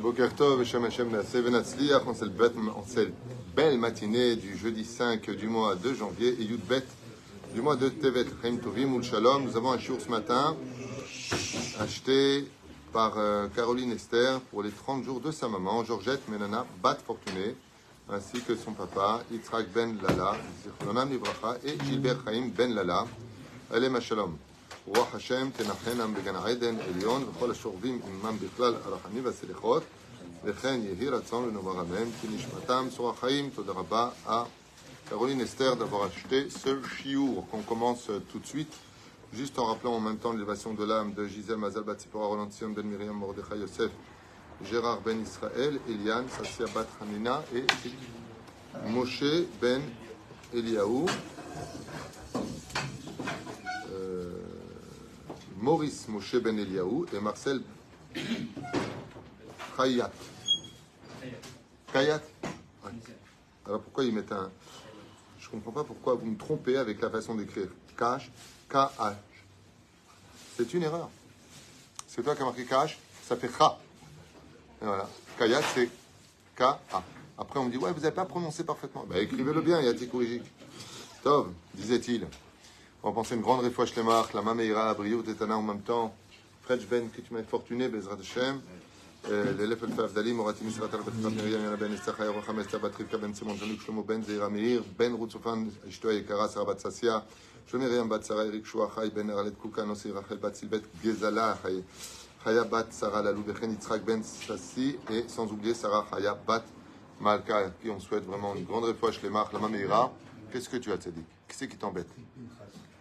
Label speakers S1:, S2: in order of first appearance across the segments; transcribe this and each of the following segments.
S1: Boker Tov, Hashem Hashem Venatzliach. On cette belle matinée du jeudi 5 du mois de janvier et Yud Bet du mois de Tevet. Chaim Tovim Shalom. Nous avons un jour ce matin acheté par euh, Caroline Esther pour les 30 jours de sa maman, Georgette Menana Bat Fortuné, ainsi que son papa, Yitzhak Ben Lala, Libracha, et Gilbert Chaim Ben Lala. Alem Shalom. רוח השם תנחנם בגן עדן עליון וכל השוכבים עמם בכלל הרחמים והסליחות וכן יהי רצון ונאמר אמן כי נשמתם צור החיים תודה רבה à Caroline Esther d'avoir acheté ce chiour qu'on commence tout de suite juste en rappelant en même temps l'élévation de l'âme de Gisèle Mazal Batsipora Roland Sion Ben Miriam Mordechai Yosef Gérard Ben Israël Eliane Sassia Bat Hanina et Moshe Ben Eliaou Maurice Moshe Ben Eliaou et Marcel Khayat. Khayat Alors pourquoi ils mettent un. Je ne comprends pas pourquoi vous me trompez avec la façon d'écrire. Kash, K-H. C'est une erreur. C'est toi qui as marqué Kash, ça fait Kha. Et voilà. Kayat, c'est K-A. Après, on me dit, ouais, vous n'avez pas prononcé parfaitement. Ben, écrivez-le bien, Yati Kourigik. Tov, disait-il. On va penser une grande réfoua Shlemach, la Mameira, Briot et Tana en même temps. French Ben, que tu m'as fortuné, Bezrat Hashem. l'élève El Fafdali, Morati Misrat Al Betrat Miriam, Yana Ben Esther, Chaya Rocham Esther, Batrivka Ben Simon, Jean-Luc Shlomo Ben Zeira Meir, Ben Rutzofan, Ishto Yekara, Sarah Bat Sassia, Shomiriam Bat Sarah, Eric Shua, Chay Ben Eralet Kuka, Nossi Rachel Bat Silbet, Gezala, Chaya Bat Sarah Lalou, Bechen Yitzhak Ben Sassi, et sans oublier Sarah Chaya Bat Malka, qui on souhaite vraiment une grande réfoua Shlemach, la Mameira. Qu'est-ce que tu as, Tzadik? C'est qui t'embête?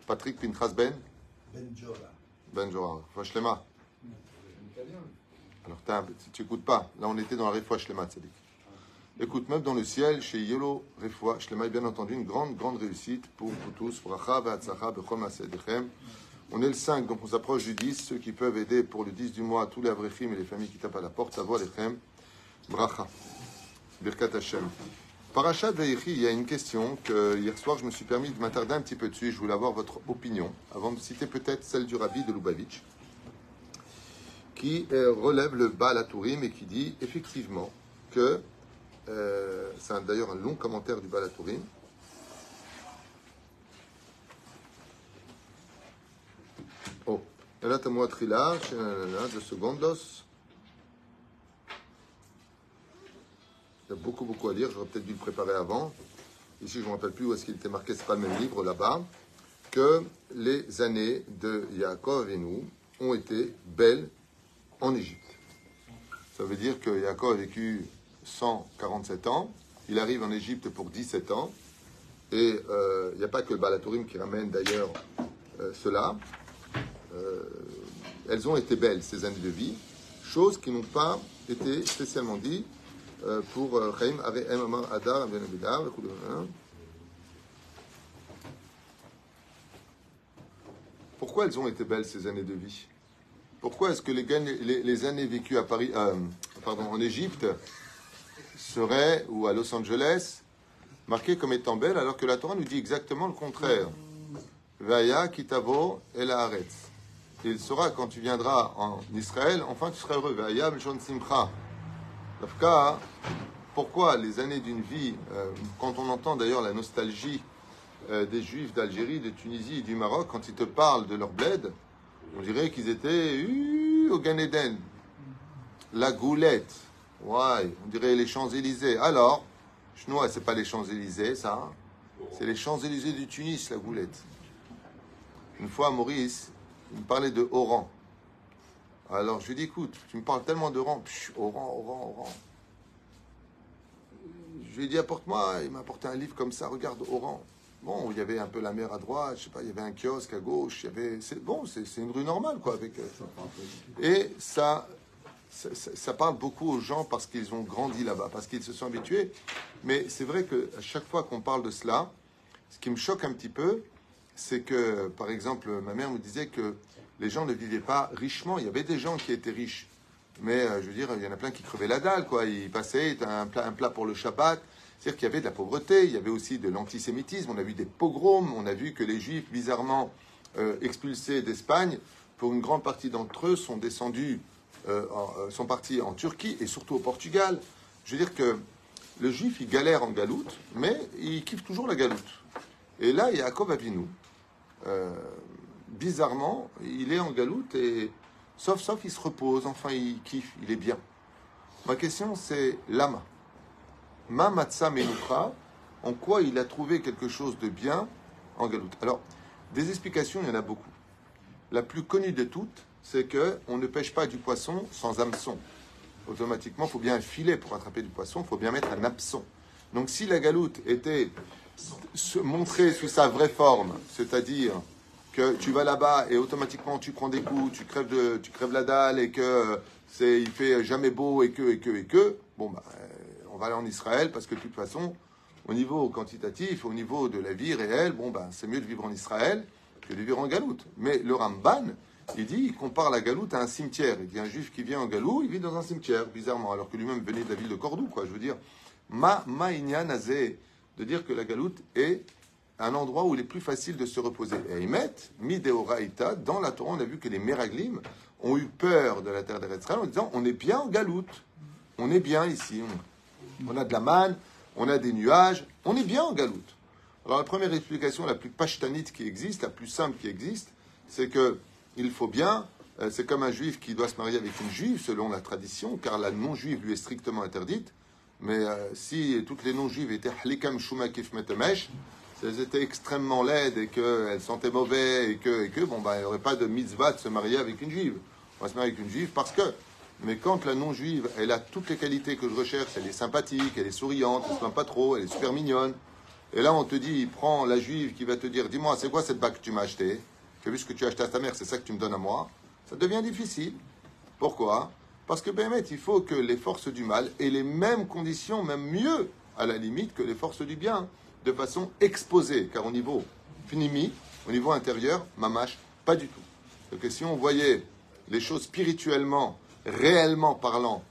S1: Patrick Pinchas Ben?
S2: Ben Jora.
S1: Ben Jora. Shlema. Alors, tu n'écoutes pas. Là, on était dans la Refoua Shlema, Tzadik. Écoute, même dans le ciel, chez Yolo Refoua Shlema, est bien entendu une grande, grande réussite pour vous tous. On est le 5, donc on s'approche du 10. Ceux qui peuvent aider pour le 10 du mois, tous les Avrechim et les familles qui tapent à la porte, ça les Lechem. Bracha. Birkat Hashem. Parachat Veïchi, il y a une question que hier soir je me suis permis de m'attarder un petit peu dessus. Je voulais avoir votre opinion avant de citer peut-être celle du rabbi de Lubavitch qui euh, relève le Baal Tourim et qui dit effectivement que euh, c'est d'ailleurs un long commentaire du Baal Tourim. Oh, là, deux secondos. Il y a beaucoup, beaucoup à lire. J'aurais peut-être dû le préparer avant. Ici, je ne me rappelle plus où est-ce qu'il était marqué, c'est pas le même livre là-bas. Que les années de Yaakov et nous ont été belles en Égypte. Ça veut dire que Yaakov a vécu 147 ans. Il arrive en Égypte pour 17 ans. Et euh, il n'y a pas que le Balatourim qui ramène d'ailleurs euh, cela. Euh, elles ont été belles, ces années de vie. Choses qui n'ont pas été spécialement dites euh, pour euh, Chaim avait Amar Adar, hein. Pourquoi elles ont été belles ces années de vie? Pourquoi est-ce que les, années vécues à Paris, euh, pardon, en Égypte seraient, ou à Los Angeles, marquées comme étant belles, alors que la Torah nous dit exactement le contraire Vaya kitavo el. Il sera quand tu viendras en Israël, enfin tu seras heureux. Vaya simcha. Dafka, pourquoi les années d'une vie, euh, quand on entend d'ailleurs la nostalgie euh, des Juifs d'Algérie, de Tunisie et du Maroc, quand ils te parlent de leur bled, on dirait qu'ils étaient au Gan Eden. La goulette, ouais, on dirait les Champs-Élysées. Alors, Chinois, c'est pas les Champs-Élysées, ça. Hein. c'est les Champs-Élysées du Tunis, la goulette. Une fois, Maurice, il me parlait de Oran. Alors je lui dis, écoute, tu me parles tellement de rang, Oran, Oran, Oran. Je lui ai dit, apporte-moi, il m'a apporté un livre comme ça, regarde, Oran. Bon, il y avait un peu la mer à droite, je sais pas, il y avait un kiosque à gauche, il y avait. C'est bon, c'est une rue normale, quoi. Avec, euh, et ça, ça, ça, parle beaucoup aux gens parce qu'ils ont grandi là-bas, parce qu'ils se sont habitués. Mais c'est vrai qu'à chaque fois qu'on parle de cela, ce qui me choque un petit peu, c'est que, par exemple, ma mère me disait que les gens ne vivaient pas richement. Il y avait des gens qui étaient riches. Mais euh, je veux dire, il y en a plein qui crevaient la dalle, quoi. Ils passaient un plat, un plat pour le Shabbat. C'est-à-dire qu'il y avait de la pauvreté, il y avait aussi de l'antisémitisme. On a vu des pogroms, on a vu que les Juifs, bizarrement euh, expulsés d'Espagne, pour une grande partie d'entre eux, sont descendus euh, sont partis en Turquie et surtout au Portugal. Je veux dire que le juif, il galère en galoute, mais il kiffe toujours la galoute. Et là, Yaakov Avinu, euh, bizarrement, il est en galoute et sauf, sauf, il se repose, enfin, il kiffe, il est bien. Ma question, c'est lama. Ma matza menukra, en quoi il a trouvé quelque chose de bien en galoute? Alors, des explications, il y en a beaucoup. La plus connue de toutes, c'est que on ne pêche pas du poisson sans hameçon. Automatiquement, il faut bien un filet pour attraper du poisson, il faut bien mettre un hameçon. Donc, si la galoute était montrée sous sa vraie forme, c'est-à-dire que tu vas là-bas et automatiquement tu prends des coups, tu crèves, de, tu crèves la dalle et que c'est, il fait jamais beau et que, et que, et que, bon, bah, on va aller en Israël parce que de toute façon, au niveau quantitatif, au niveau de la vie réelle, bon, ben, c'est mieux de vivre en Israël que de vivre en Galoute. Mais le Ramban, il dit, il compare la Galoute à un cimetière. Il dit, un juif qui vient en Galou, il vit dans un cimetière, bizarrement, alors que lui-même venait de la ville de Cordoue, quoi. Je veux dire, ma, ma de dire que la Galoute est un endroit où il est plus facile de se reposer. Et mettent, Mideoraïta, dans la Torah, on a vu que les Meraglim ont eu peur de la terre d'Israël en disant, on est bien en Galoute. On est bien ici. On a de la manne, on a des nuages, on est bien en galoute. Alors la première explication la plus pashtanite qui existe, la plus simple qui existe, c'est que il faut bien, euh, c'est comme un juif qui doit se marier avec une juive selon la tradition, car la non-juive lui est strictement interdite. Mais euh, si toutes les non-juives étaient halikam shumakif metemesh, si elles étaient extrêmement laides et qu'elles sentaient mauvais et que, et que bon, bah, il n'y aurait pas de mitzvah de se marier avec une juive. On va se marier avec une juive parce que mais quand la non-juive, elle a toutes les qualités que je recherche, elle est sympathique, elle est souriante, elle se plaint pas trop, elle est super mignonne. Et là, on te dit, prends la juive qui va te dire, dis-moi, c'est quoi cette bague que tu m'as achetée? As vu ce que tu as acheté à ta mère, c'est ça que tu me donnes à moi? Ça devient difficile. Pourquoi? Parce que, Bémet, il faut que les forces du mal aient les mêmes conditions, même mieux, à la limite, que les forces du bien, de façon exposée. Car au niveau finimi, au niveau intérieur, mamache, pas du tout. Donc si on voyait les choses spirituellement réellement parlant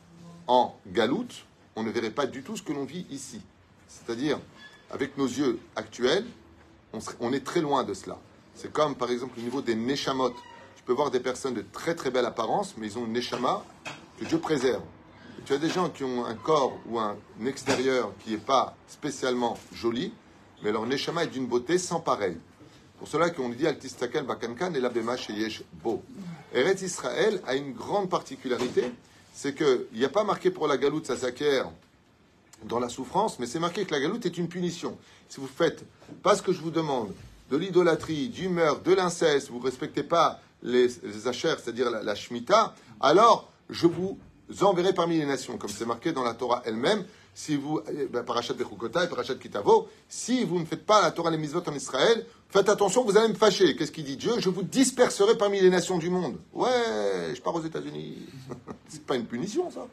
S1: en galoute, on ne verrait pas du tout ce que l'on vit ici. C'est-à-dire, avec nos yeux actuels, on, est très loin de cela. C'est comme, par exemple, au niveau des neshamot. Tu peux voir des personnes de très très belle apparence, mais ils ont une neshama que Dieu préserve. Tu as des gens qui ont un corps ou un extérieur qui n'est pas spécialement joli, mais leur neshama est d'une beauté sans pareil. Pour cela qu'on dit Altistakel Bakankan et l'abema Sheyesh Bo. Eretz Israël a une grande particularité, c'est qu'il n'y a pas marqué pour la galoute, ça s'acquiert dans la souffrance, mais c'est marqué que la galoute est une punition. Si vous faites pas ce que je vous demande, de l'idolâtrie, du meurtre, de l'inceste, vous ne respectez pas les, les c'est-à-dire la, la Shemitah, alors je vous enverrai parmi les nations, comme c'est marqué dans la Torah elle-même, si vous, eh ben, parachat Bechukota et parachat Kitavo, si vous ne faites pas la Torah les mitzvot en Israël, faites attention, vous allez me fâcher. Qu'est-ce qu'il dit Dieu Je vous disperserai parmi les nations du monde. Ouais, je pars aux États-Unis. c'est pas une punition, ça.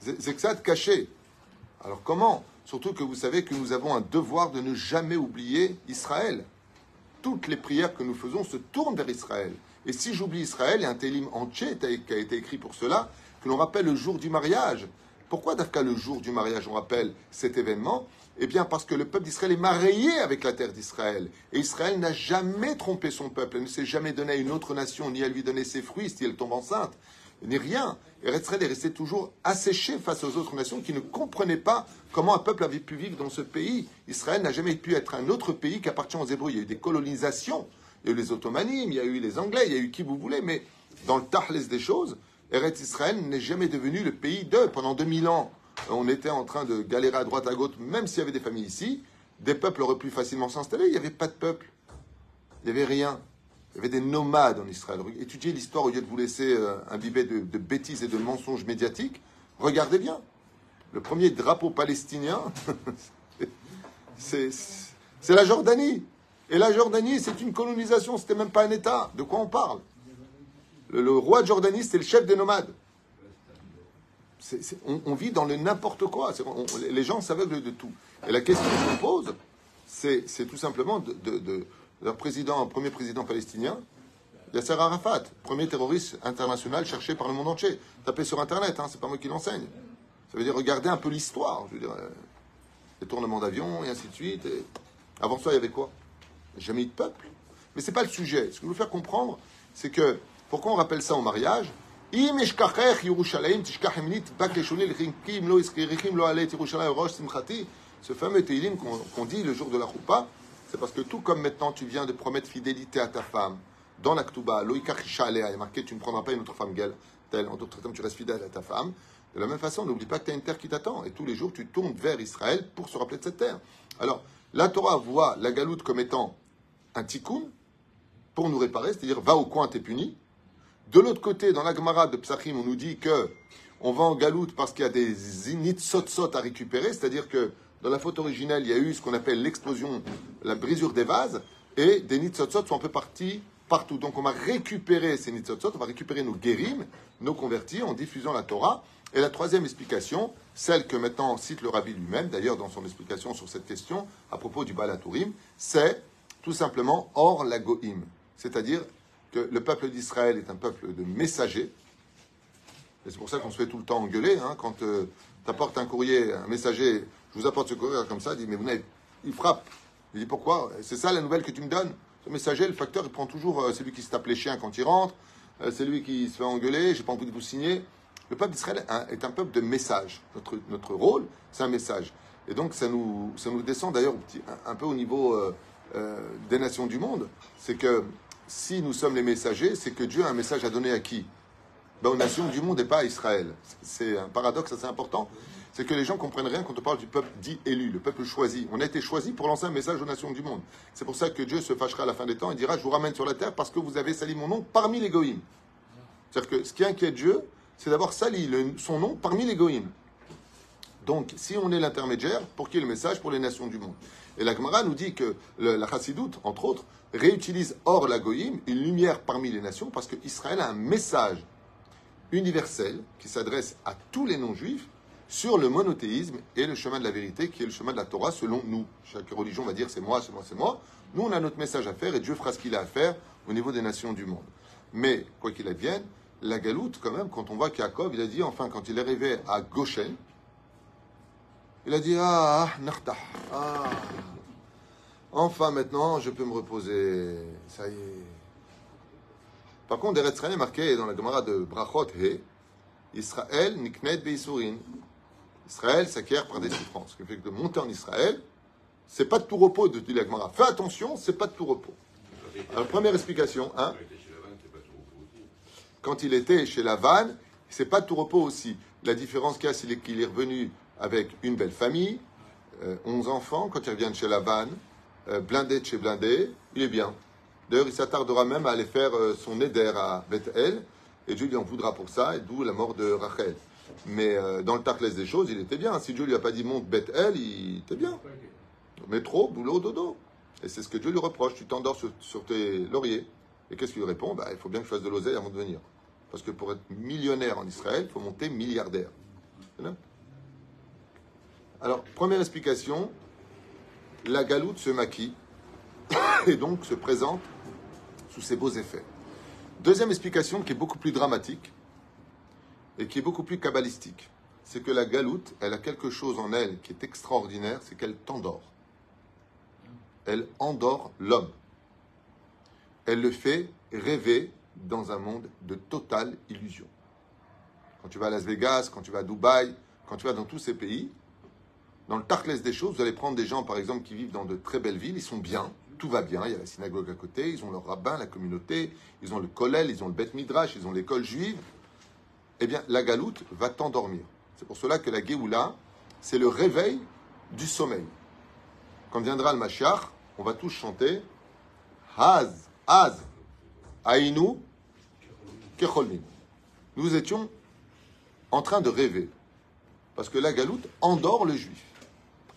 S1: C'est que ça de cacher. Alors comment Surtout que vous savez que nous avons un devoir de ne jamais oublier Israël. Toutes les prières que nous faisons se tournent vers Israël. Et si j'oublie Israël, il y a un télim entier qui a été écrit pour cela, que l'on rappelle le jour du mariage. Pourquoi Dafka le jour du mariage, on rappelle cet événement? Eh bien parce que le peuple d'Israël est marié avec la terre d'Israël. Et Israël n'a jamais trompé son peuple. Elle ne s'est jamais donné à une autre nation, ni à lui donner ses fruits si elle tombe enceinte, ni rien. Et Israël est resté toujours asséché face aux autres nations qui ne comprenaient pas comment un peuple avait pu vivre dans ce pays. Israël n'a jamais pu être un autre pays qui appartient aux Hébreux. Il y a eu des colonisations, il y a eu les Ottomanimes, il y a eu les Anglais, il y a eu qui vous voulez, mais dans le tahles des choses, Eretz Israël n'est jamais devenu le pays d'eux. Pendant 2000 ans, on était en train de galérer à droite à gauche, même s'il y avait des familles ici. Des peuples auraient pu facilement s'installer. Il n'y avait pas de peuple. Il n'y avait rien. Il y avait des nomades en Israël. Étudiez l'histoire au lieu de vous laisser euh, imbiber de, de bêtises et de mensonges médiatiques. Regardez bien. Le premier drapeau palestinien, c'est la Jordanie. Et la Jordanie, c'est une colonisation, c'était même pas un État. De quoi on parle? Le, roi de Jordanie, c'est le chef des nomades. on, vit dans le n'importe quoi. les gens s'aveuglent de tout. Et la question que je pose, c'est tout simplement de, leur président, premier président palestinien, Yasser Arafat, premier terroriste international cherché par le monde entier. Tapez sur Internet, hein, c'est pas moi qui l'enseigne. Ça veut dire regarder un peu l'histoire. Je veux dire, euh, les tournements d'avions et ainsi de suite. Avant ça, il y avait quoi? Jamais eu de peuple. Mais c'est pas le sujet. Ce que je veux faire comprendre, c'est que pourquoi on rappelle ça au mariage ce fameux Teilim qu'on dit le jour de la Choupa, c'est parce que tout comme maintenant tu viens de promettre fidélité à ta femme, dans la Ktouba, il est marqué tu ne prendras pas une autre femme telle, en d'autres termes tu restes fidèle à ta femme, de la même façon n'oublie pas que tu as une terre qui t'attend et tous les jours tu tournes vers Israël pour se rappeler de cette terre. Alors, la Torah voit la galoute comme étant un tikkun pour nous réparer, c'est-à-dire va au coin, t'es puni, de l'autre côté, dans la Gemara de Psachim, on nous dit que on va en galoute parce qu'il y a des nitsotsot à récupérer, c'est-à-dire que dans la faute originelle, il y a eu ce qu'on appelle l'explosion, la brisure des vases, et des nitsotsot sont un peu partis partout. Donc on va récupérer ces nitsotsot, on va récupérer nos guérim, nos convertis, en diffusant la Torah. Et la troisième explication, celle que maintenant cite le rabbi lui-même, d'ailleurs dans son explication sur cette question, à propos du Balatourim, c'est tout simplement hors la goïm. C'est-à-dire que le peuple d'Israël est un peuple de messagers. Et c'est pour ça qu'on se fait tout le temps engueuler. Hein, quand euh, tu apportes un courrier, un messager, je vous apporte ce courrier comme ça, il dit, mais vous n'avez... Il frappe. Il dit, pourquoi? C'est ça la nouvelle que tu me donnes? Ce messager, le facteur, il prend toujours euh, celui qui se tape les chiens quand il rentre, euh, c'est lui qui se fait engueuler, j'ai pas envie de vous signer. Le peuple d'Israël est un peuple de message. Notre, notre rôle, c'est un message. Et donc, ça nous, ça nous descend d'ailleurs un, un peu au niveau euh, euh, des nations du monde. C'est que si nous sommes les messagers, c'est que Dieu a un message à donner à qui? Ben, Aux nations du monde et pas à Israël. C'est un paradoxe assez important. C'est que les gens comprennent rien quand on parle du peuple dit élu, le peuple choisi. On a été choisi pour lancer un message aux nations du monde. C'est pour ça que Dieu se fâchera à la fin des temps et dira Je vous ramène sur la terre parce que vous avez sali mon nom parmi les goïms. C'est-à-dire que ce qui inquiète Dieu, c'est d'avoir sali son nom parmi les goïms. Donc, si on est l'intermédiaire, pour qui est le message Pour les nations du monde. Et la Gemara nous dit que le- la Chassidoute, entre autres, réutilise hors la goïm une lumière parmi les nations parce qu'Israël a un message universel qui s'adresse à tous les non-juifs sur le monothéisme et le chemin de la vérité qui est le chemin de la Torah selon nous. Chaque religion va dire c'est moi, c'est moi, c'est moi. Nous, on a notre message à faire et Dieu fera ce qu'il a à faire au niveau des nations du monde. Mais, quoi qu'il advienne, la galoute, quand même, quand on voit qu'Yaakov, il a dit, enfin, quand il est arrivé à Goshen, il a dit Ah, Nartah, ah, enfin maintenant je peux me reposer, ça y est. Par contre, Eretz Israël est marqué dans la Gemara de Brachot He, Israël niknet beisurin. Israël s'acquiert par des souffrances. Ce qui fait que de monter en Israël, c'est pas de tout repos, de dit la Gemara. Fais attention, c'est pas de tout repos. Première explication, hein, quand il était chez Lavanne, c'est pas de tout repos aussi. La différence qu'il y a, c'est qu'il est revenu avec une belle famille, euh, 11 enfants. Quand il revient de chez Lavanne, euh, blindé de chez blindé, il est bien. D'ailleurs, il s'attardera même à aller faire euh, son éder à Bethel, et Dieu lui en voudra pour ça, et d'où la mort de Rachel. Mais euh, dans le tarclès des choses, il était bien. Si Dieu lui a pas dit monte Bethel, il était bien. Métro, boulot, dodo. Et c'est ce que Dieu lui reproche. Tu t'endors sur, tes lauriers. Et qu'est-ce qu'il lui répond? Bah, Il faut bien que je fasse de l'oseille avant de venir. Parce que pour être millionnaire en Israël, il faut monter milliardaire. Alors, première explication, la galoute se maquille et donc se présente sous ses beaux effets. Deuxième explication qui est beaucoup plus dramatique et qui est beaucoup plus kabbalistique, c'est que la galoute, elle a quelque chose en elle qui est extraordinaire, c'est qu'elle t'endort. Elle endort l'homme. Elle le fait rêver dans un monde de totale illusion. Quand tu vas à Las Vegas, quand tu vas à Dubaï, quand tu vas dans tous ces pays, dans le Tarkless des choses, vous allez prendre des gens, par exemple, qui vivent dans de très belles villes, ils sont bien, tout va bien, il y a la synagogue à côté, ils ont leur rabbin, la communauté, ils ont le kollel, ils ont le bet midrash, ils ont l'école juive. Eh bien, la galoute va t'endormir. C'est pour cela que la Géoula, c'est le réveil du sommeil. Quand viendra le Mashiach, on va tous chanter Haz, Haz, Aïnou, Kecholmin. Nous étions en train de rêver. Parce que la galoute endort le juif.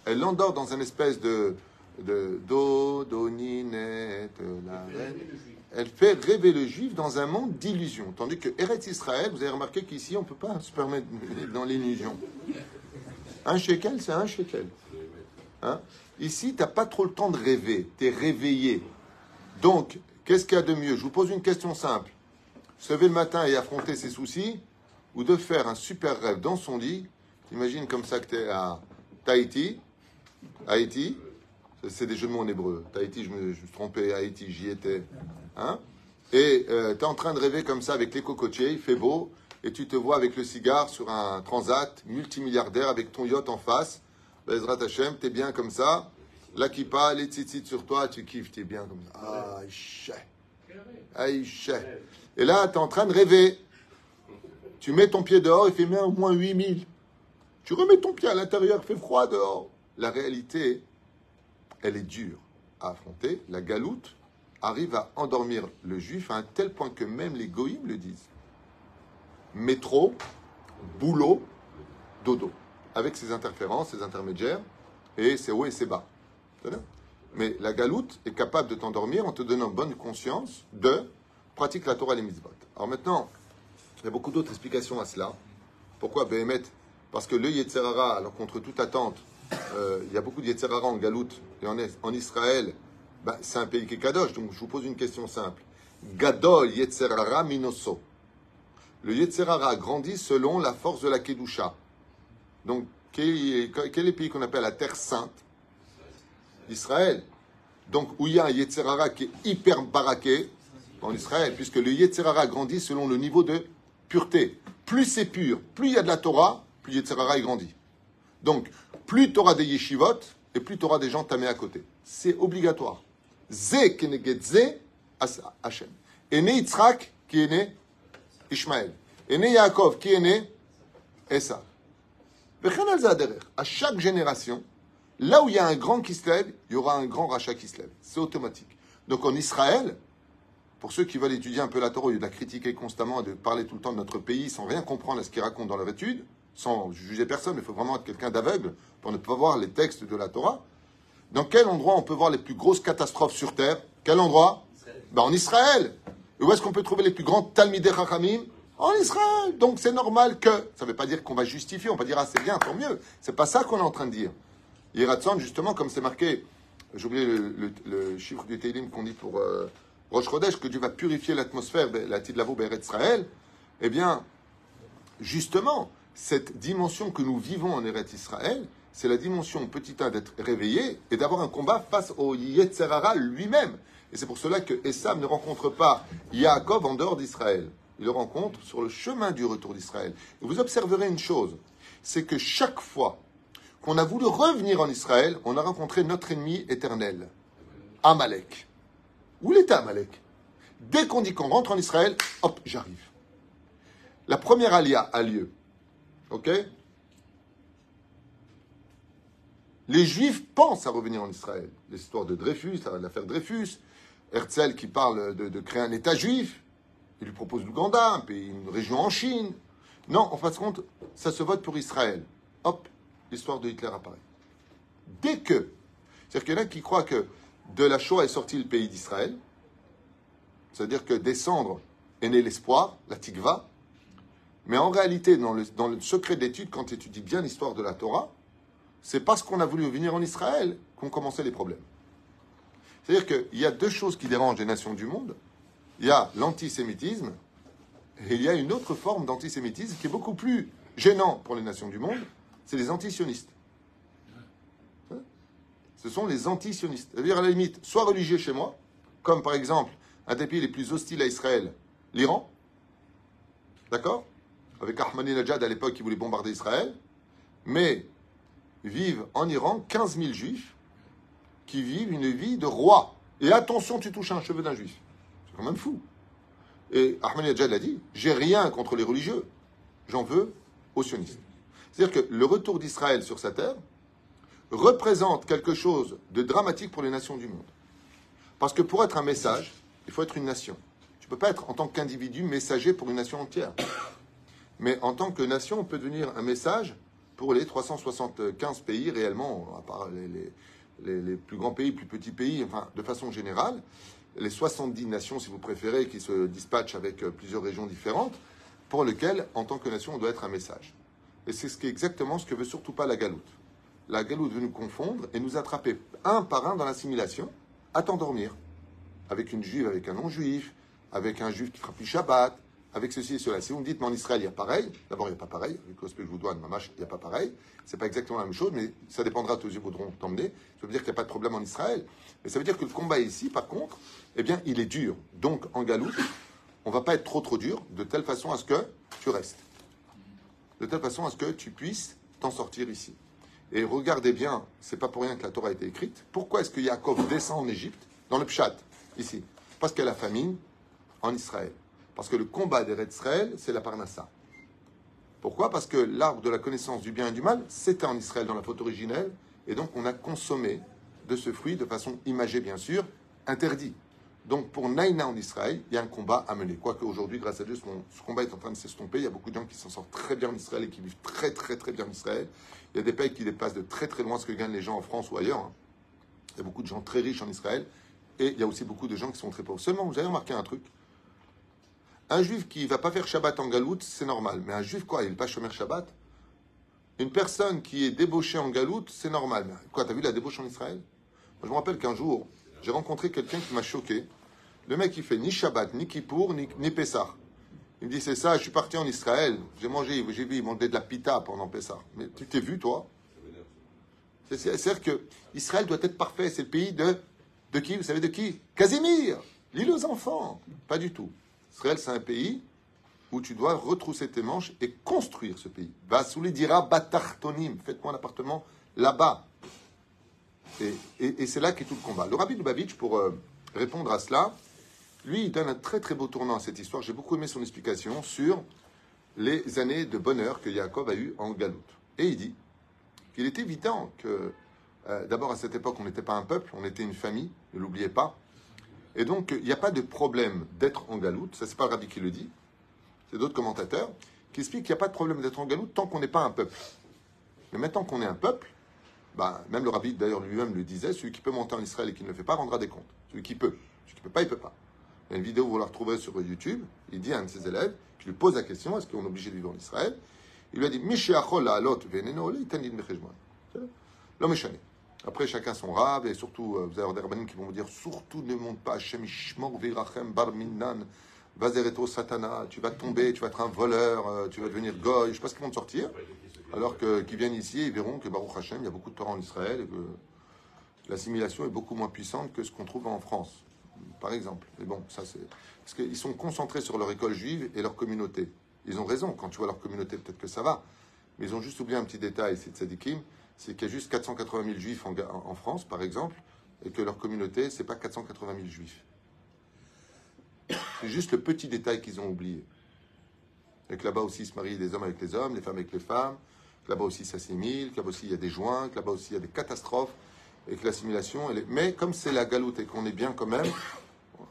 S1: Elle l'endort dans une espèce de, de do, do, ni, net, la reine. Elle fait rêver le juif dans un monde d'illusions. Tandis que Eretz Israël, vous avez remarqué qu'ici, on ne peut pas se permettre d'être dans l'illusion. Un shekel, c'est un shekel. Hein? Ici, tu n'as pas trop le temps de rêver. Tu es réveillé. Donc, qu'est-ce qu'il y a de mieux? Je vous pose une question simple. Se lever le matin et affronter ses soucis, ou de faire un super rêve dans son lit? Imagine comme ça que tu es à Tahiti, Haïti, c'est des jeux de mots en hébreu. Tahiti, je me, je me trompé, Haïti, j'y étais. Hein? Et tu es en train de rêver comme ça avec les cocotiers, il fait beau, et tu te vois avec le cigare sur un transat multimilliardaire avec ton yacht en face. Bezrat Hashem, t'es bien comme ça. La kippa, les tzitzit sur toi, tu kiffes, t'es bien comme ça. Ah, Et là, tu es en train de rêver. Tu mets ton pied dehors, il fait même au moins 8000. Tu remets ton pied à l'intérieur, il fait froid dehors. La réalité, elle est dure à affronter. La galoute arrive à endormir le juif à un tel point que même les goïms le disent. Métro, boulot, dodo. Avec ses interférences, ses intermédiaires, et ses hauts et ses bas. Mais la galoute est capable de t'endormir en te donnant bonne conscience de pratique la Torah et les mitzvot. Alors maintenant, il y a beaucoup d'autres explications à cela. Pourquoi Behemet Parce que le Yetzerara, alors contre toute attente, euh, il y a beaucoup de Yetzerara en galoute et en, Israël, ben, c'est un pays qui est kadosh. Donc je vous pose une question simple. Gadol Yetzerara Minoso. Le Yetzerara grandit selon la force de la Kedusha. Donc, quel est, le pays qu'on appelle la Terre Sainte? Israël. Donc, où il y a un Yetzerara qui est hyper baraqué, en Israël, puisque le Yetzerara grandit selon le niveau de pureté. Plus c'est pur, plus il y a de la Torah, plus Yetzerara est grandi. Donc, plus tu auras des yeshivot, et plus tu auras des gens tamés à côté. C'est obligatoire. Ze keneged ze Hashem. Et né Yitzhak, qui est né Ishmaël. Et né Yaakov, qui est né Esa. À chaque génération, Là où il y a un grand qui se lève, il y aura un grand rachat qui se lève. C'est automatique. Donc en Israël, pour ceux qui veulent étudier un peu la Torah, au de la critiquer constamment et de parler tout le temps de notre pays sans rien comprendre à ce qu'ils racontent dans leur étude, sans juger personne, mais il faut vraiment être quelqu'un d'aveugle pour ne pas voir les textes de la Torah. Dans quel endroit on peut voir les plus grosses catastrophes sur Terre? Quel endroit? Ben, En Israël. Et où est-ce qu'on peut trouver les plus grands Talmidei Chachamim? En Israël. Donc c'est normal que. Ça ne veut pas dire qu'on va justifier, on va dire ah c'est bien, tant mieux. C'est pas ça qu'on est en train de dire. Yeratzon, justement, comme c'est marqué, j'ai oublié le, chiffre du Télim qu'on dit pour euh, Rosh Chodesh, que Dieu va purifier l'atmosphère, ben, la Tidlavo Beret Israël, eh bien, justement, cette dimension que nous vivons en Eretz Israël, c'est la dimension petit a d'être réveillé et d'avoir un combat face au Yetzerara lui-même. Et c'est pour cela que Essam ne rencontre pas Yaakov en dehors d'Israël. Il le rencontre sur le chemin du retour d'Israël. Et vous observerez une chose, c'est que chaque fois qu'on a voulu revenir en Israël, on a rencontré notre ennemi éternel, Amalek. Où il était Amalek? Dès qu'on dit qu'on rentre en Israël, hop, j'arrive. La première alia a lieu. Ok? Les Juifs pensent à revenir en Israël. L'histoire de Dreyfus, l'affaire Dreyfus, Herzl qui parle de, créer un État juif, il lui propose l'Ouganda, un une région en Chine. Non, en fin de compte, ça se vote pour Israël. Hop, l'histoire de Hitler apparaît. Dès que, c'est-à-dire qu'il y en a qui croient que de la Shoah est sorti le pays d'Israël, c'est-à-dire que descendre est né l'espoir, la tikva, mais en réalité, dans le, secret d'étude, quand tu étudies bien l'histoire de la Torah, c'est parce qu'on a voulu venir en Israël qu'ont commencé les problèmes. C'est-à-dire qu'il y a deux choses qui dérangent les nations du monde. Il y a l'antisémitisme et il y a une autre forme d'antisémitisme qui est beaucoup plus gênant pour les nations du monde, c'est les antisionistes. Ce sont les antisionistes. C'est-à-dire, à la limite, soit religieux chez moi, comme par exemple un des pays les plus hostiles à Israël, l'Iran, d'accord? Avec Ahmadinejad à l'époque qui voulait bombarder Israël, mais vivent en Iran 15 000 juifs qui vivent une vie de roi. Et attention, tu touches un cheveu d'un juif. C'est quand même fou. Et Ahmadinejad a dit J'ai rien contre les religieux, j'en veux aux sionistes. C'est-à-dire que le retour d'Israël sur sa terre représente quelque chose de dramatique pour les nations du monde. Parce que pour être un message, il faut être une nation. Tu ne peux pas être en tant qu'individu messager pour une nation entière. Mais en tant que nation, on peut devenir un message pour les 375 pays réellement, à part les, les, plus grands pays, plus petits pays, enfin de façon générale, les 70 nations, si vous préférez, qui se dispatchent avec plusieurs régions différentes, pour lesquelles, en tant que nation, on doit être un message. Et c'est ce qui est exactement ce que veut surtout pas la galoute. La galoute veut nous confondre et nous attraper un par un dans l'assimilation, à t'endormir. Avec une juive, avec un non-juif, avec un juif qui fera plus Shabbat, avec ceci et cela. Si vous me dites, mais en Israël, il y a pareil, d'abord, il n'y a pas pareil. Avec l'hospé que je vous dois, il n'y a pas pareil. C'est pas exactement la même chose, mais ça dépendra de tes yeux voudront t'emmener. Ça veut dire qu'il n'y a pas de problème en Israël. Mais ça veut dire que le combat ici, par contre, eh bien, il est dur. Donc, en galoute, on va pas être trop trop dur, de telle façon à ce que tu restes. De telle façon à ce que tu puisses t'en sortir ici. Et regardez bien, c'est pas pour rien que la Torah a été écrite. Pourquoi est-ce que Yaakov descend en Égypte, dans le Pshat, ici? Parce qu'il y a la famine en Israël. Parce que le combat des Israël, c'est la Parnassa. Pourquoi? Parce que l'arbre de la connaissance du bien et du mal, c'était en Israël dans la faute originelle, et donc on a consommé de ce fruit de façon imagée, bien sûr, interdit. Donc pour Naïna en Israël, il y a un combat à mener. Quoique aujourd'hui, grâce à Dieu, ce combat est en train de s'estomper. Il y a beaucoup de gens qui s'en sortent très bien en Israël et qui vivent très très très bien en Israël. Il y a des pays qui dépassent de très très loin ce que gagnent les gens en France ou ailleurs. Hein. Il y a beaucoup de gens très riches en Israël. Et il y a aussi beaucoup de gens qui sont très pauvres. Seulement, vous avez remarqué un truc Un juif qui ne va pas faire Shabbat en galoute, c'est normal. Mais un juif, quoi, il n'est pas Shomer Shabbat? Une personne qui est débauchée en galoute, c'est normal. Quoi, t'as vu la débauche en Israël? Je me rappelle qu'un jour, j'ai rencontré quelqu'un qui m'a choqué. Le mec, il fait ni Shabbat, ni Kippour, ni, ni Pessah. Il me dit, c'est ça, je suis parti en Israël, j'ai mangé, j'ai vu, ils mangeaient de la pita pendant Pessah. Mais tu t'es vu, toi? C'est-à-dire que Israël doit être parfait. C'est le pays de, de qui? Vous savez de qui? Casimir L'île aux enfants Pas du tout. Israël, c'est un pays où tu dois retrousser tes manches et construire ce pays. les dira Batartonim. Faites-moi un appartement là-bas. Et, c'est là qu'est tout le combat. Le rabbi Lubavitch, pour euh, répondre à cela, lui, il donne un très très beau tournant à cette histoire. J'ai beaucoup aimé son explication sur les années de bonheur que Jacob a eu en Galoute. Et il dit qu'il est évident que, euh, d'abord à cette époque, on n'était pas un peuple, on était une famille, ne l'oubliez pas. Et donc, il n'y a pas de problème d'être en Galoute, ça c'est pas le rabbi qui le dit, c'est d'autres commentateurs qui expliquent qu'il n'y a pas de problème d'être en Galoute tant qu'on n'est pas un peuple. Mais maintenant qu'on est un peuple, bah, même le rabbi d'ailleurs lui-même le disait, celui qui peut monter en Israël et qui ne le fait pas rendra des comptes. Celui qui peut. Celui qui ne peut pas, il ne peut pas. Il y a une vidéo, vous la retrouverez sur YouTube. Il dit à un de ses élèves, qui lui pose la question est-ce qu'on est obligé de vivre en Israël? Il lui a dit L'homme Après, chacun son rab, et surtout, euh, vous avez des rabbins qui vont vous dire surtout ne monte pas Hashem Ishmor Virachem Bar Minnan, Vazereto Satana, tu vas tomber, tu vas être un voleur, euh, tu vas devenir goy, je sais pas ce qu'ils vont te sortir. Alors qu'ils viennent ici, ils verront que Baruch Hashem, il y a beaucoup de Torah en Israël et que l'assimilation est beaucoup moins puissante que ce qu'on trouve en France par exemple. Mais bon, ça c'est. Parce qu'ils sont concentrés sur leur école juive et leur communauté. Ils ont raison, quand tu vois leur communauté, peut-être que ça va. Mais ils ont juste oublié un petit détail, c'est de Sadikim, c'est qu'il y a juste 480 000 juifs en, France, par exemple, et que leur communauté, c'est pas 480 000 juifs. C'est juste le petit détail qu'ils ont oublié. Et que là-bas aussi, se marient des hommes avec les hommes, les femmes avec les femmes, que là-bas aussi, s'assimile, que là-bas aussi, il y a des joints, que là-bas aussi, il y a des catastrophes et que l'assimilation, mais comme c'est la galoute et qu'on est bien quand même,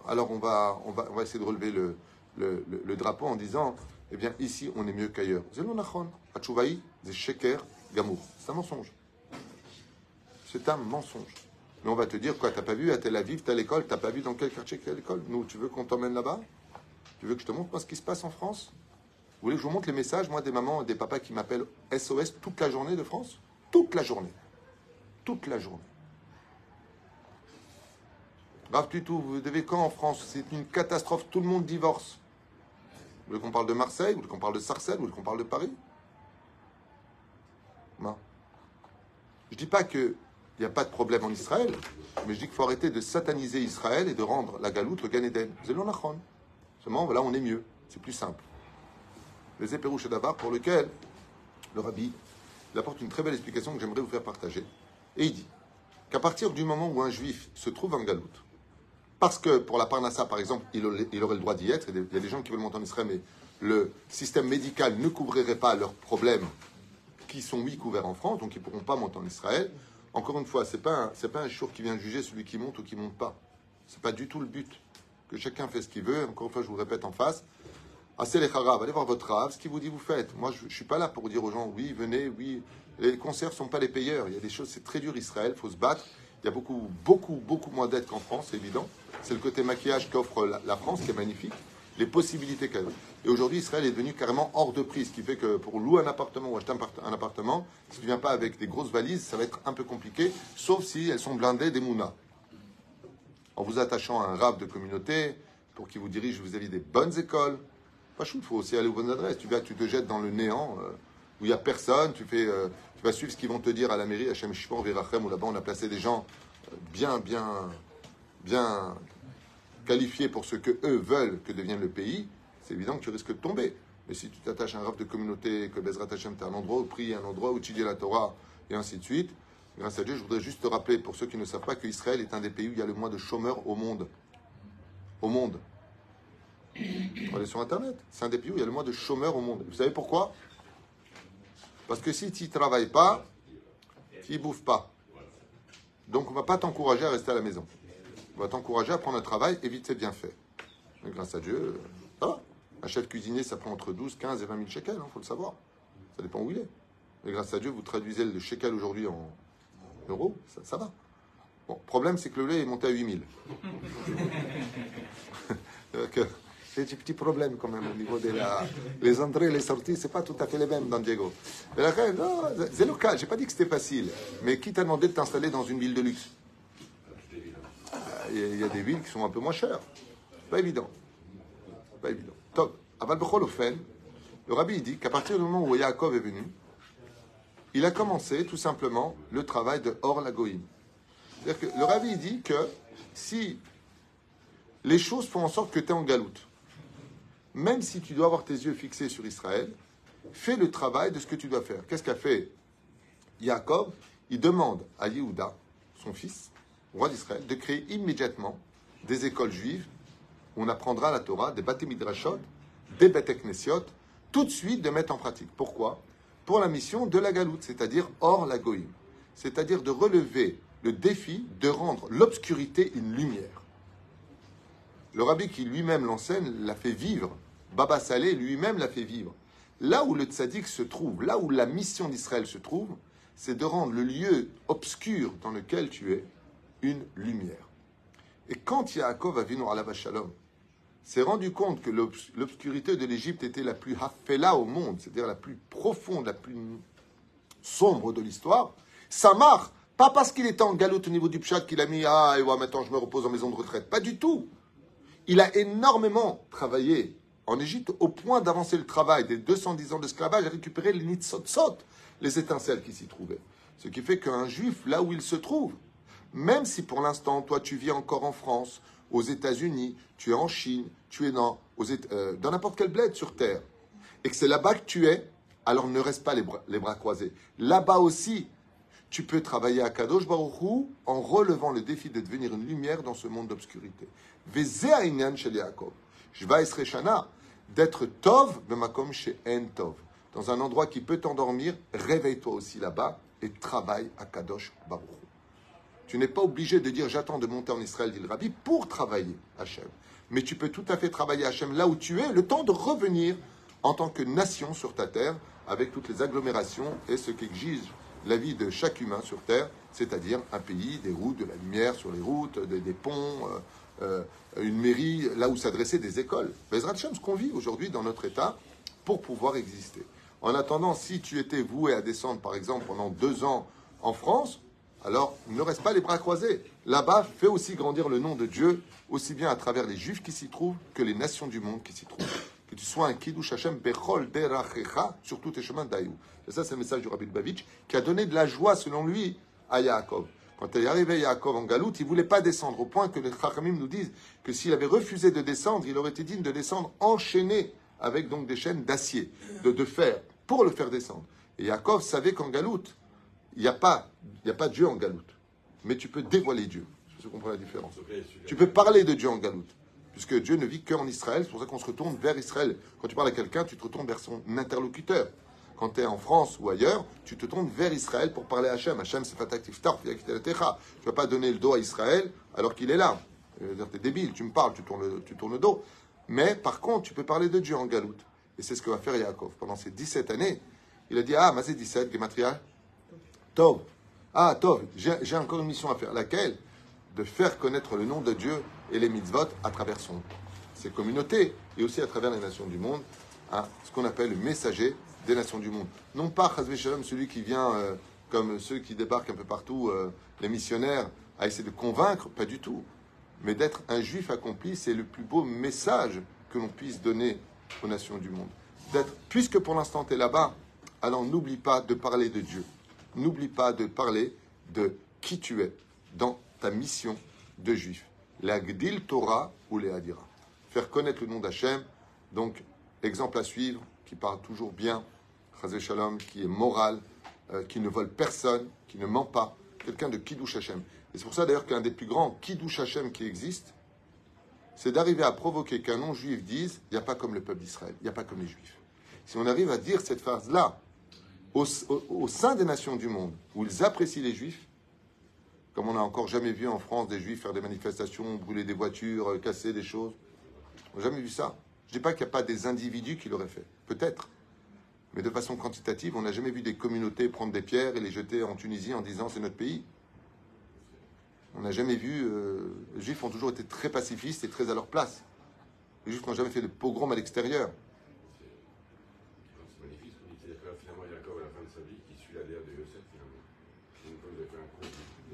S1: alors on va, on va, on va essayer de relever le, le, le, drapeau en disant, eh bien ici on est mieux qu'ailleurs. C'est gamour. C'est un mensonge. C'est un mensonge. Mais on va te dire quoi T'as pas vu à Tel Aviv, t'as l'école, t'as pas vu dans quel quartier quelle l'école Nous, tu veux qu'on t'emmène là-bas Tu veux que je te montre moi ce qui se passe en France Vous voulez que je vous montre les messages, moi, des mamans, des papas qui m'appellent SOS toute la journée de France Toute la journée. Toute la journée. Rav tout, vous devez quand en France C'est une catastrophe, tout le monde divorce. Vous voulez qu'on parle de Marseille Vous voulez qu'on parle de Sarcelles Vous voulez qu'on parle de Paris Non. Je dis pas qu'il n'y a pas de problème en Israël, mais je dis qu'il faut arrêter de sataniser Israël et de rendre la galoute le Gan Eden. Seulement, là, on est mieux. C'est plus simple. Les éperouches d'Abar, pour lequel le rabbi il apporte une très belle explication que j'aimerais vous faire partager. Et il dit qu'à partir du moment où un juif se trouve en galoute, parce que pour la Parnassa, par exemple, il aurait, le droit d'y être. Il y a des gens qui veulent monter en Israël, mais le système médical ne couvrirait pas leurs problèmes qui sont, oui, couverts en France, donc ils ne pourront pas monter en Israël. Encore une fois, ce n'est pas, un, pas qui vient juger celui qui monte ou qui monte pas. Ce n'est pas du tout le but. Que chacun fait ce qu'il veut. Encore une fois, je vous répète en face. Assez les allez voir votre rave, ce qu'il vous dit, vous faites. Moi, je ne suis pas là pour dire aux gens, oui, venez, oui. Les concerts ne sont pas les payeurs. Il y a des choses, c'est très dur, Israël, il faut se battre. Il y a beaucoup, beaucoup, beaucoup moins d'aides qu'en France, c'est évident. C'est le côté maquillage qu'offre la, France qui est magnifique, les possibilités qu'elle a. Et aujourd'hui, Israël est devenu carrément hors de prix, ce qui fait que pour louer un appartement ou acheter un appartement, si tu ne viens pas avec des grosses valises, ça va être un peu compliqué, sauf si elles sont blindées des mounas. En vous attachant à un rave de communauté, pour qu'il vous dirige vis-à-vis des bonnes écoles, pas chou, il faut aussi aller aux bonnes adresses. Tu vas, tu te jettes dans le néant euh, où il n'y a personne, tu fais. Euh, tu vas suivre ce qu'ils vont te dire à la mairie, à Shem Shipon, Virachem, où là-bas on a placé des gens euh, bien, bien, bien qualifiés pour ce que eux veulent que devienne le pays. C'est évident que tu risques de tomber. Mais si tu t'attaches à un rap de communauté, que Bezrat Hashem, tu un endroit où prier, un endroit où étudier la Torah, et ainsi de suite, grâce à Dieu, je voudrais juste te rappeler, pour ceux qui ne savent pas, qu'Israël est un des pays où il y a le moins de chômeurs au monde. Au monde. Allez sur Internet. C'est un des pays où il y a le moins de chômeurs au monde. Vous savez pourquoi? Parce que si tu ne travailles pas, tu ne bouffes pas. Donc on ne va pas t'encourager à rester à la maison. Va t'encourager à prendre un travail et vite c'est bien fait. Mais grâce à Dieu, Un chef cuisinier, ça prend entre 12, 15 et 20 000 shekels, il hein, faut le savoir. Ça dépend où il est. Mais grâce à Dieu, vous traduisez le shekel aujourd'hui en euros, ça, ça va. Bon, le problème, c'est que le lait est monté à 8 000. C'est un petit problème quand même au niveau des les entrées et les sorties, c'est pas tout à fait les mêmes dans Diego. C'est local, j'ai pas dit que c'était facile, mais qui t'a demandé de t'installer dans une ville de luxe Il y, a des villes qui sont un peu moins chères. Pas évident. Pas évident. Top. Aval le rabbi dit qu'à partir du moment où Yaakov est venu, il a commencé tout simplement le travail de Or Lagoïm. C'est-à-dire que le rabbi dit que si les choses font en sorte que tu es en galoute, même si tu dois avoir tes yeux fixés sur Israël, fais le travail de ce que tu dois faire. Qu'est-ce qu'a fait Jacob Il demande à Yehuda, son fils, roi d'Israël, de créer immédiatement des écoles juives où on apprendra la Torah, des bâtiments midrashot, des bêtes tout de suite de mettre en pratique. Pourquoi? Pour la mission de la galoute, c'est-à-dire hors la goïm. C'est-à-dire de relever le défi de rendre l'obscurité une lumière. Le rabbi qui lui-même l'enseigne l'a fait vivre. Baba Saleh lui-même l'a fait vivre. Là où le tzaddik se trouve, là où la mission d'Israël se trouve, c'est de rendre le lieu obscur dans lequel tu es une lumière. Et quand Yaakov a vu la Shalom, s'est rendu compte que l'obscurité de l'Égypte était la plus hafela au monde, c'est-à-dire la plus profonde, la plus sombre de l'histoire, ça marche, pas parce qu'il était en galoute au niveau du pshat qu'il a mis Ah, et voilà, maintenant je me repose en maison de retraite. Pas du tout. Il a énormément travaillé en Égypte au point d'avancer le travail des 210 ans d'esclavage à récupérer les nitzotzot, les étincelles qui s'y trouvaient. Ce qui fait qu'un juif, là où il se trouve, même si pour l'instant, toi, tu vis encore en France, aux États-Unis, tu es en Chine, tu es dans, euh, dans n'importe quel bled sur Terre, et que c'est là-bas que tu es, alors ne reste pas les bras, les bras croisés. Là-bas aussi, tu peux travailler à Kadosh Baruch en relevant le défi de devenir une lumière dans ce monde d'obscurité. D'être Tov, comme chez En Tov. Dans un endroit qui peut t'endormir, réveille-toi aussi là-bas et travaille à Kadosh Baruch Tu n'es pas obligé de dire j'attends de monter en Israël, dit le Rabbi, pour travailler Hachem. Mais tu peux tout à fait travailler Hachem là où tu es, le temps de revenir en tant que nation sur ta terre, avec toutes les agglomérations et ce qu'exige la vie de chaque humain sur Terre, c'est-à-dire un pays, des routes, de la lumière sur les routes, des, ponts, euh, euh, une mairie, là où s'adressaient des écoles. Bezrat Hashem, ce qu'on vit aujourd'hui dans notre État pour pouvoir exister. En attendant, si tu étais voué à descendre, par exemple, pendant deux ans en France, alors ne reste pas les bras croisés. Là-bas, fais aussi grandir le nom de Dieu, aussi bien à travers les juifs qui s'y trouvent que les nations du monde qui s'y trouvent que tu sois un Kiddush Hashem Bechol Derachecha sur tous tes chemins d'Aïou. Et ça, c'est le message du Rabbi Bavitch qui a donné de la joie, selon lui, à Yaakov. Quand il est arrivé Yaakov en Galoute, il ne voulait pas descendre, au point que les Chachamim nous disent que s'il avait refusé de descendre, il aurait été digne de descendre enchaîné avec donc des chaînes d'acier, de, de fer, pour le faire descendre. Et Yaakov savait qu'en Galoute, il n'y a, pas, a pas Dieu en Galoute. Mais tu peux dévoiler Dieu. Je comprends la différence. Tu peux parler de Dieu en Galoute puisque Dieu ne vit qu'en Israël, c'est pour ça qu'on se retourne vers Israël. Quand tu parles à quelqu'un, tu te retournes vers son interlocuteur. Quand tu es en France ou ailleurs, tu te tournes vers Israël pour parler à Hachem. Hachem, c'est Fataktif Tu ne vas pas donner le dos à Israël alors qu'il est là. Tu es débile, tu me parles, tu tournes, le, tu tournes le dos. Mais par contre, tu peux parler de Dieu en galoute. Et c'est ce que va faire Yaakov. Pendant ces 17 années, il a dit Ah, mais c'est 17, Gematria. Tov. Ah, Tov, j'ai encore une mission à faire. Laquelle? De faire connaître le nom de Dieu et les mitzvot à travers son, ses communautés et aussi à travers les nations du monde, ce qu'on appelle le messager des nations du monde. Non pas Shalom, celui qui vient euh, comme ceux qui débarquent un peu partout, euh, les missionnaires, à essayer de convaincre, pas du tout. Mais d'être un juif accompli, c'est le plus beau message que l'on puisse donner aux nations du monde. Puisque pour l'instant tu es là-bas, alors n'oublie pas de parler de Dieu. N'oublie pas de parler de qui tu es dans ta mission de juif la Gdil Torah ou les Hadira. Faire connaître le nom d'Hachem, donc exemple à suivre, qui parle toujours bien, Chazé qui est moral, euh, qui ne vole personne, qui ne ment pas, quelqu'un de Kiddush Hashem. Et c'est pour ça d'ailleurs qu'un des plus grands Kiddush Hashem qui existe, c'est d'arriver à provoquer qu'un non-juif dise il n'y a pas comme le peuple d'Israël, il n'y a pas comme les juifs. Si on arrive à dire cette phrase-là au, sein des nations du monde, où ils apprécient les juifs, comme on n'a encore jamais vu en France des juifs faire des manifestations, brûler des voitures, euh, casser des choses, on n'a jamais vu ça. Je ne dis pas qu'il n'y a pas des individus qui l'auraient fait, peut-être. Mais de façon quantitative, on n'a jamais vu des communautés prendre des pierres et les jeter en Tunisie en disant c'est notre pays. On n'a jamais vu. Euh, les Juifs ont toujours été très pacifistes et très à leur place. Les Juifs n'ont jamais fait de pogrom à l'extérieur.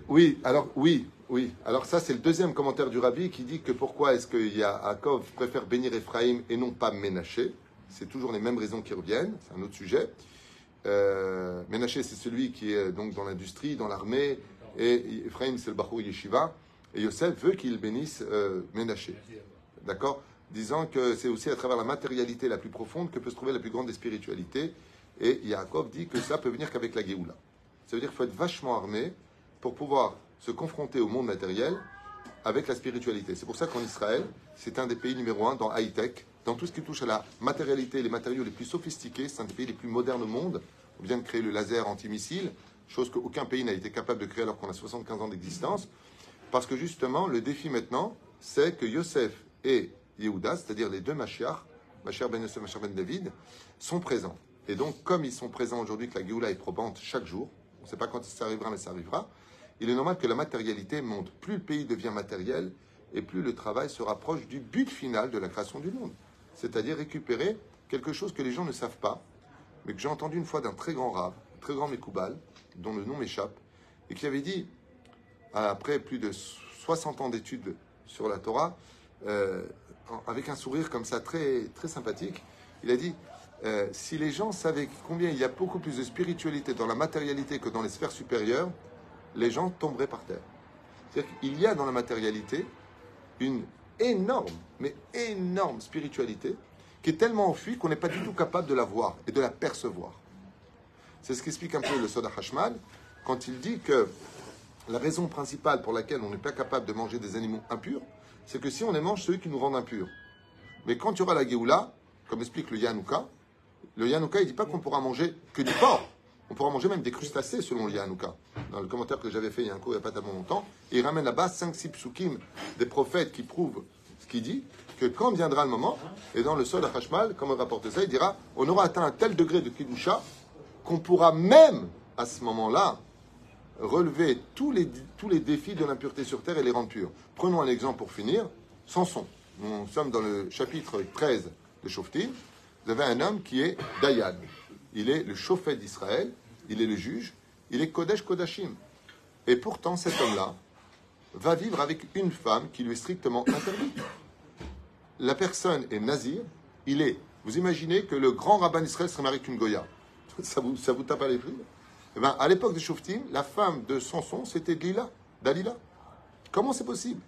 S1: Oui, alors oui, oui. Alors ça, c'est le deuxième commentaire du rabbi qui dit que pourquoi est-ce que Yaakov préfère bénir Ephraim et non pas Ménaché? C'est toujours les mêmes raisons qui reviennent, c'est un autre sujet. Euh, Ménaché, c'est celui qui est donc dans l'industrie, dans l'armée, et Ephraim, c'est le Bahou Yeshiva. Et Yosef veut qu'il bénisse euh, Ménaché. D'accord? Disant que c'est aussi à travers la matérialité la plus profonde que peut se trouver la plus grande des spiritualités. Et Yaakov dit que ça peut venir qu'avec la Géoula. Ça veut dire qu'il faut être vachement armé pour pouvoir se confronter au monde matériel avec la spiritualité. C'est pour ça qu'en Israël, c'est un des pays numéro un dans high-tech, dans tout ce qui touche à la matérialité, les matériaux les plus sophistiqués. C'est un des pays les plus modernes au monde. On vient de créer le laser antimissile, chose qu'aucun pays n'a été capable de créer alors qu'on a 75 ans d'existence. Parce que justement, le défi maintenant, c'est que Yosef et Yehuda, c'est-à-dire les deux Mashiach, Mashiach ben Yosef, Mashiach ben David, sont présents. Et donc, comme ils sont présents aujourd'hui, que la Géoula est probante chaque jour, on ne sait pas quand ça arrivera, mais ça arrivera, il est normal que la matérialité monte. Plus le pays devient matériel, et plus le travail se rapproche du but final de la création du monde. C'est-à-dire récupérer quelque chose que les gens ne savent pas, mais que j'ai entendu une fois d'un très grand rave, très grand Mekoubal, dont le nom m'échappe, et qui avait dit, après plus de 60 ans d'études sur la Torah, euh, avec un sourire comme ça très, très sympathique, il a dit euh, si les gens savaient combien il y a beaucoup plus de spiritualité dans la matérialité que dans les sphères supérieures, les gens tomberaient par terre. C'est-à-dire qu'il y a dans la matérialité une énorme, mais énorme spiritualité qui est tellement enfuie qu'on n'est pas du tout capable de la voir et de la percevoir. C'est ce qu'explique un peu le Soda Hashmal quand il dit que la raison principale pour laquelle on n'est pas capable de manger des animaux impurs, c'est que si on les mange, ceux qui nous rendent impurs. Mais quand il y aura la Géoula, comme explique le Yanouka, le Yanouka, il dit pas qu'on pourra manger que du porc. On pourra manger même des crustacés selon le Yanouka. Dans le commentaire que j'avais fait il y a un coup, il n'y a pas tellement longtemps, il ramène là-bas 5-6 psukim des prophètes qui prouvent ce qu'il dit, que quand viendra le moment, et dans le sol à Hashmal, comme on rapporte ça, il dira on aura atteint un tel degré de Kidusha qu'on pourra même, à ce moment-là, relever tous les, tous les défis de l'impureté sur terre et les rendre purs. Prenons un exemple pour finir Samson. Nous sommes dans le chapitre 13 de Shoftim. Vous avez un homme qui est Dayan. Il est le chauffet d'Israël, il est le juge, il est Kodesh Kodashim. Et pourtant, cet homme-là va vivre avec une femme qui lui est strictement interdite. La personne est nazir, il est. Vous imaginez que le grand rabbin d'Israël serait marié qu'une Goya ça vous, ça vous tape à l'esprit eh ben, À l'époque des Shoftim, la femme de Samson, c'était Lila, Dalila. Comment c'est possible?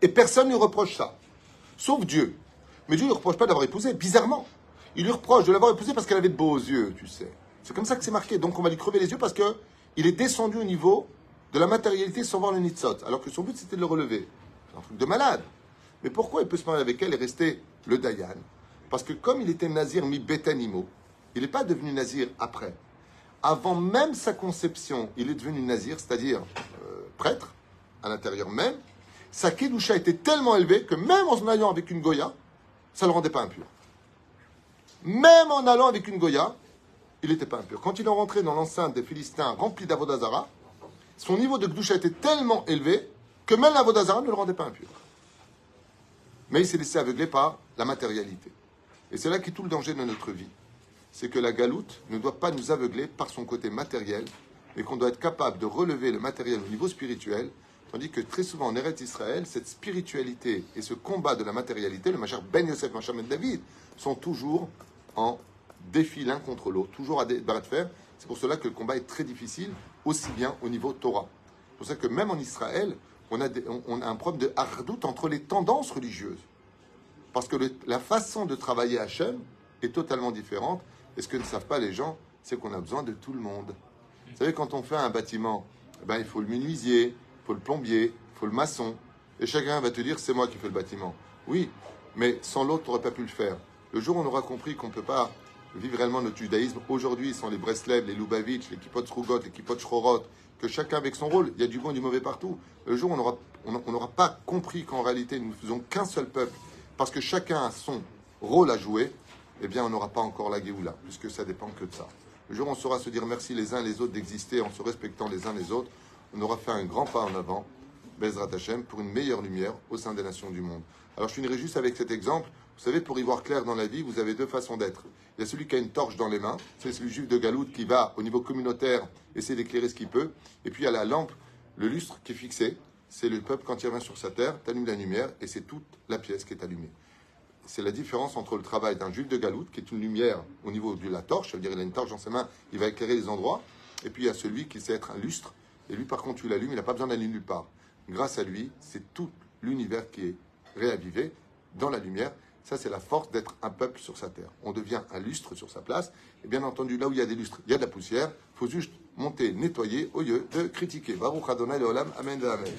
S1: Et personne ne reproche ça, sauf Dieu. Mais Dieu ne lui reproche pas d'avoir épousé, bizarrement. Il lui reproche de l'avoir épousé parce qu'elle avait de beaux yeux, tu sais. C'est comme ça que c'est marqué. Donc on va lui crever les yeux parce que il est descendu au niveau de la matérialité sans voir le nitzot, alors que son but c'était de le relever. C'est un truc de malade. Mais pourquoi il peut se marier avec elle et rester le Dayan? Parce que comme il était nazir mi bétanimo, il n'est pas devenu nazir après. Avant même sa conception, il est devenu nazir, c'est-à-dire euh, prêtre, à l'intérieur même. Sa kedusha était tellement élevée que même en se mariant avec une Goya, ça ne le rendait pas impur. Même en allant avec une Goya, il n'était pas impur. Quand il est rentré dans l'enceinte des Philistins remplis d'Avodazara, son niveau de Gdusha était tellement élevé que même l'Avodazara ne le rendait pas impur. Mais il s'est laissé aveugler par la matérialité. Et c'est là qu'est tout le danger de notre vie. C'est que la galoute ne doit pas nous aveugler par son côté matériel, mais qu'on doit être capable de relever le matériel au niveau spirituel, tandis que très souvent en Eretz Israël, cette spiritualité et ce combat de la matérialité, le Machar Ben Yosef, Machar Ben David, sont toujours en défi l'un contre l'autre, toujours à des de fer. C'est pour cela que le combat est très difficile, aussi bien au niveau Torah. C'est pour ça que même en Israël, on a, on un problème de hardout entre les tendances religieuses. Parce que la façon de travailler Hachem est totalement différente. Et ce que ne savent pas les gens, c'est qu'on a besoin de tout le monde. Vous savez, quand on fait un bâtiment, eh ben, il faut le menuisier, faut le plombier, faut le maçon. Et chacun va te dire, c'est moi qui fais le bâtiment. Oui, mais sans l'autre, tu n'aurais pas pu le faire. Le jour où on aura compris qu'on ne peut pas vivre réellement notre judaïsme, aujourd'hui, sont les Breslev, les Lubavitch, les Kippot Srugot, les Kippot Shrorot, que chacun avec son rôle, il y a du bon et du mauvais partout. Le jour où on n'aura pas compris qu'en réalité, nous ne faisons qu'un seul peuple, parce que chacun a son rôle à jouer, eh bien, on n'aura pas encore la Géoula, puisque ça dépend que de ça. Le jour où on saura se dire merci les uns les autres d'exister en se respectant les uns les autres, on aura fait un grand pas en avant, Bezrat Hashem, pour une meilleure lumière au sein des nations du monde. Alors je finirai juste avec cet exemple. Vous savez, pour y voir clair dans la vie, vous avez deux façons d'être. Il y a celui qui a une torche dans les mains, c'est celui juif de Galoute qui va au niveau communautaire essayer d'éclairer ce qu'il peut. Et puis il y a la lampe, le lustre qui est fixé. C'est le peuple quand il revient sur sa terre, t'allumes la lumière et c'est toute la pièce qui est allumée. C'est la différence entre le travail d'un juif de Galoute, qui est une lumière au niveau de la torche, ça veut dire il a une torche dans ses mains, il va éclairer les endroits. Et puis il y a celui qui sait être un lustre, et lui par contre tu l'allumes, il n'a pas besoin d'aller nulle part. Grâce à lui, c'est tout l'univers qui est réavivé dans la lumière. Ça, c'est la force d'être un peuple sur sa terre. On devient un lustre sur sa place. Et bien entendu, là où il y a des lustres, il y a de la poussière. Il faut juste monter, nettoyer, au lieu de critiquer. Baruch Adonai Leolam, Amen Amen.